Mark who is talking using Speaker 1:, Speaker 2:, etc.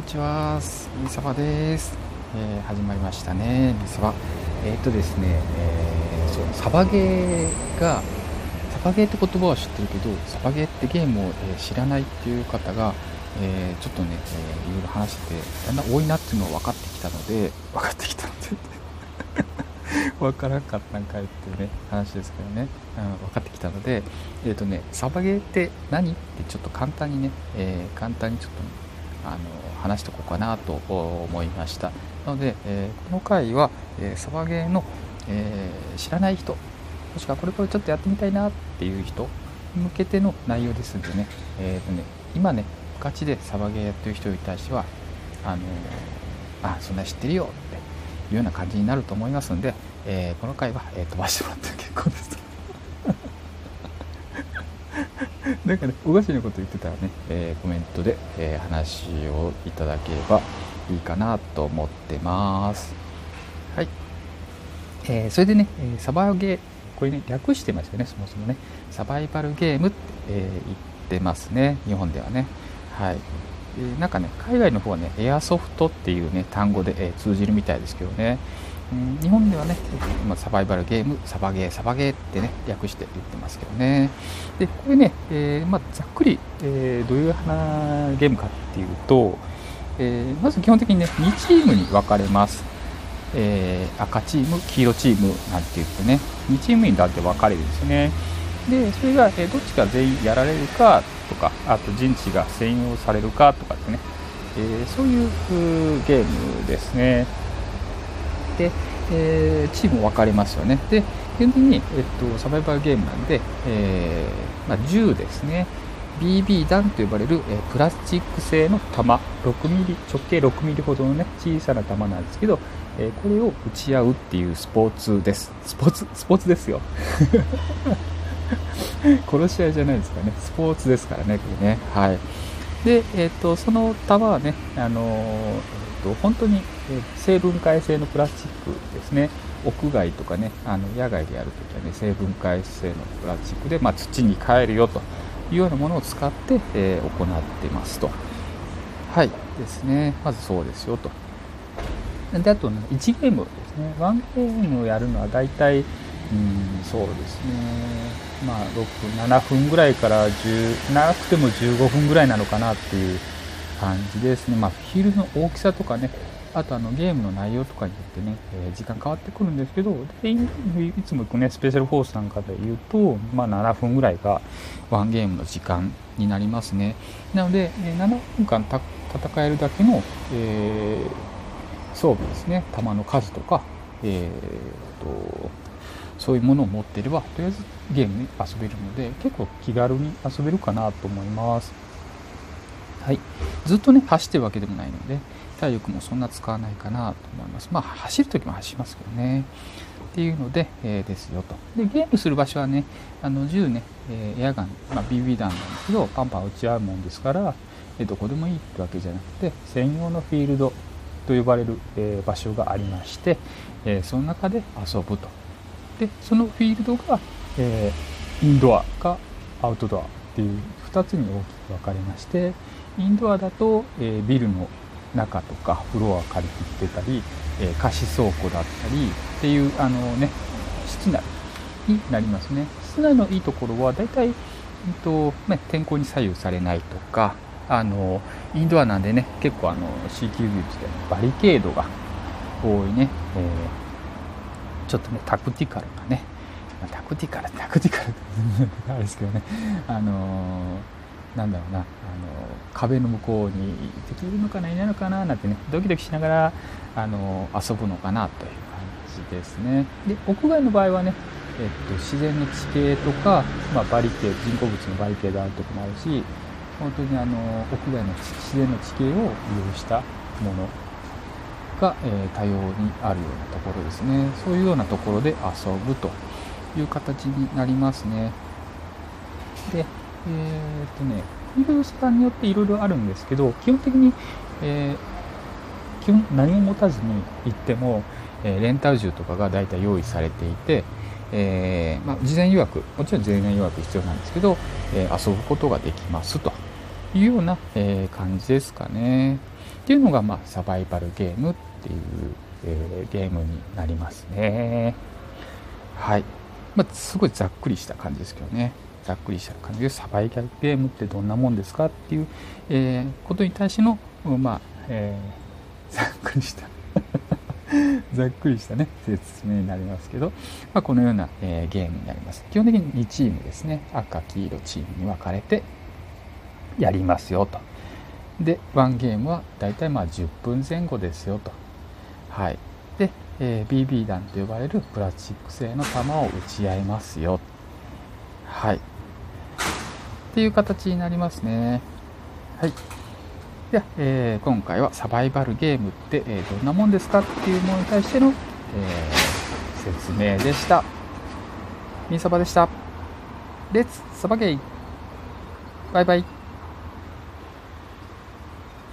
Speaker 1: こんにちは、みさばです、えー、始まりましたね、みさば。えー、っとですね、えー、そう、サバゲーが、サバゲーって言葉は知ってるけど、サバゲーってゲームを、え知らないっていう方が、えちょっとね、えー、いろいろ話してて、だんだん多いなっていうのが分かってきたので、分かってきたので 分からんかったんかいっていうね、話ですけどね、うん、分かってきたので、えっ、ー、とね、サバゲーって何？ってちょっと簡単にね、えー、簡単にちょっと、あの話しておこうかなと思いました。なので、えー、この回は、えー、サバゲーの、えー、知らない人もしくはこれからちょっとやってみたいなっていう人向けての内容ですんでね,、えーとね今ねガチでサバゲーやってる人に対してはあのあそんな知ってるよっていうような感じになると思いますんで、えこの回は、え飛ばしてもらって結構です。なんかね、おかしなこと言ってたらね、えー、コメントで、えー、話をいただければいいかなと思ってます。はい。えー、それでね、えサバゲー、これね、略してますよね、そもそもね。サバイバルゲームって、え言ってますね、日本ではね。はい。えなんかね、海外の方はね、エアソフトっていうね、単語で、え通じるみたいですけどね。うん、日本ではね、ま、サバイバルゲーム、サバゲー、サバゲーってね、略して言ってますけどね。で、これね、えー、まあ、ざっくり、えー、どういう花ゲームかっていうと、えー、まず基本的にね、2チームに分かれます。え赤チーム、黄色チームなんて言ってね、2チームにだって分かれるんですよね。で、それが、えどっちが全員やられるかとか、あと陣地が占用されるかとかってね、えそういうゲームですね。で、えー、チーム分かれますよね。で、基本的に、えっと、サバイバルゲームなんで、えー、まあ、銃ですね。BB 弾と呼ばれる、え、プラスチック製の弾、6ミリ、直径6ミリほどのね、小さな弾なんですけど、え、これを撃ち合うっていうスポーツです。スポーツ、スポーツですよ。殺し合いじゃないですかね。スポーツですからね、これね。はい。で、えっ、と、その弾はね、あのと本当に成分解性のプラスチックですね。屋外とかねあの野外でやるときはね成分解性のプラスチックで、まあ、土に帰るよというようなものを使って、えー、行ってますと。はいですね。まずそうですよと。であと、ね、1ゲームですね。1ゲームをやるのは大体うんそうですねまあ6 7分ぐらいから10長くても15分ぐらいなのかなっていう感じですね。まあ、フィールの大きさとかね、あとあのゲームの内容とかによってね、えー、時間変わってくるんですけど、でいつも行くね、スペシャルフォースなんかで言うと、まあ、7分ぐらいがワンゲームの時間になりますね。なので、え、7分間戦えるだけの、えー、装備ですね、弾の数とか、えーと、そういうものを持っていれば、とりあえずゲームに遊べるので、結構気軽に遊べるかなと思います。はい、ずっとね走ってるわけでもないので体力もそんな使わないかなと思います。まあ走る時も走りますけどね。っていうので、えー、ですよと。でゲームする場所はねあの銃ね、え、エアガン、まあ、BB 弾なんですけどパンパン撃ち合うもんですから、え、どこでもいいってわけじゃなくて専用のフィールドと呼ばれる、え、場所がありまして、えその中で遊ぶと。でそのフィールドが、えインドアかアウトドアっていう2つに大きく分かれましてインドアだと、えー、ビルの中とかフロア借り切ってたり、えー、貸し倉庫だったりっていうあのね室内になりますね。室内のいいところは大体、えっとね、天候に左右されないとかあのインドアなんでね結構あの C 級技術でバリケードが多いね、えー、ちょっとねタクティカルなねタクティカルタクティカルって あれですけどねあのーなんだろうなあの壁の向こうに敵いるのかないないのかななんてねドキドキしながらあの遊ぶのかなという感じですね。で屋外の場合はね、えっと、自然の地形とか、まあ、バリケード人工物のバリケードあるとこもあるし本当にあの屋外の自然の地形を利用したものが、え、多様にあるようなところですね。そういうようなところで遊ぶという形になりますね。でえっ、とね、フィールドさんによっていろいろあるんですけど、基本的に、えー、基本何も持たずに行っても、えー、レンタル銃とかが大体用意されていて、えー、まあ、事前予約、もちろん事前予約必要なんですけど、え遊ぶことができますというような、え感じですかね。っていうのが、まあ、サバイバルゲームっていう、えー、ゲームになりますね。はい。まあ、すごいざっくりした感じですけどね。ざっくりした感じでサバイバルゲームってどんなもんですかっていう、えー、ことに対しての、まあ、えー、ざっくりした ざっくりしたね、説明になりますけど、まあ、このような、えー、ゲームになります。基本的に2チームですね、赤、黄色チームに分かれてやりますよと。で、1ゲームはだいたいまあ10分前後ですよと。はい。で、えー、BB 弾と呼ばれるプラスチック製の弾を撃ち合いますよ。はい。っていう形になりますね。はい。では、えー、今回はサバイバルゲームって、えー、どんなもんですかっていうものに対しての、えー、説明でした。みんサバでした。レッツサバゲイバイバイ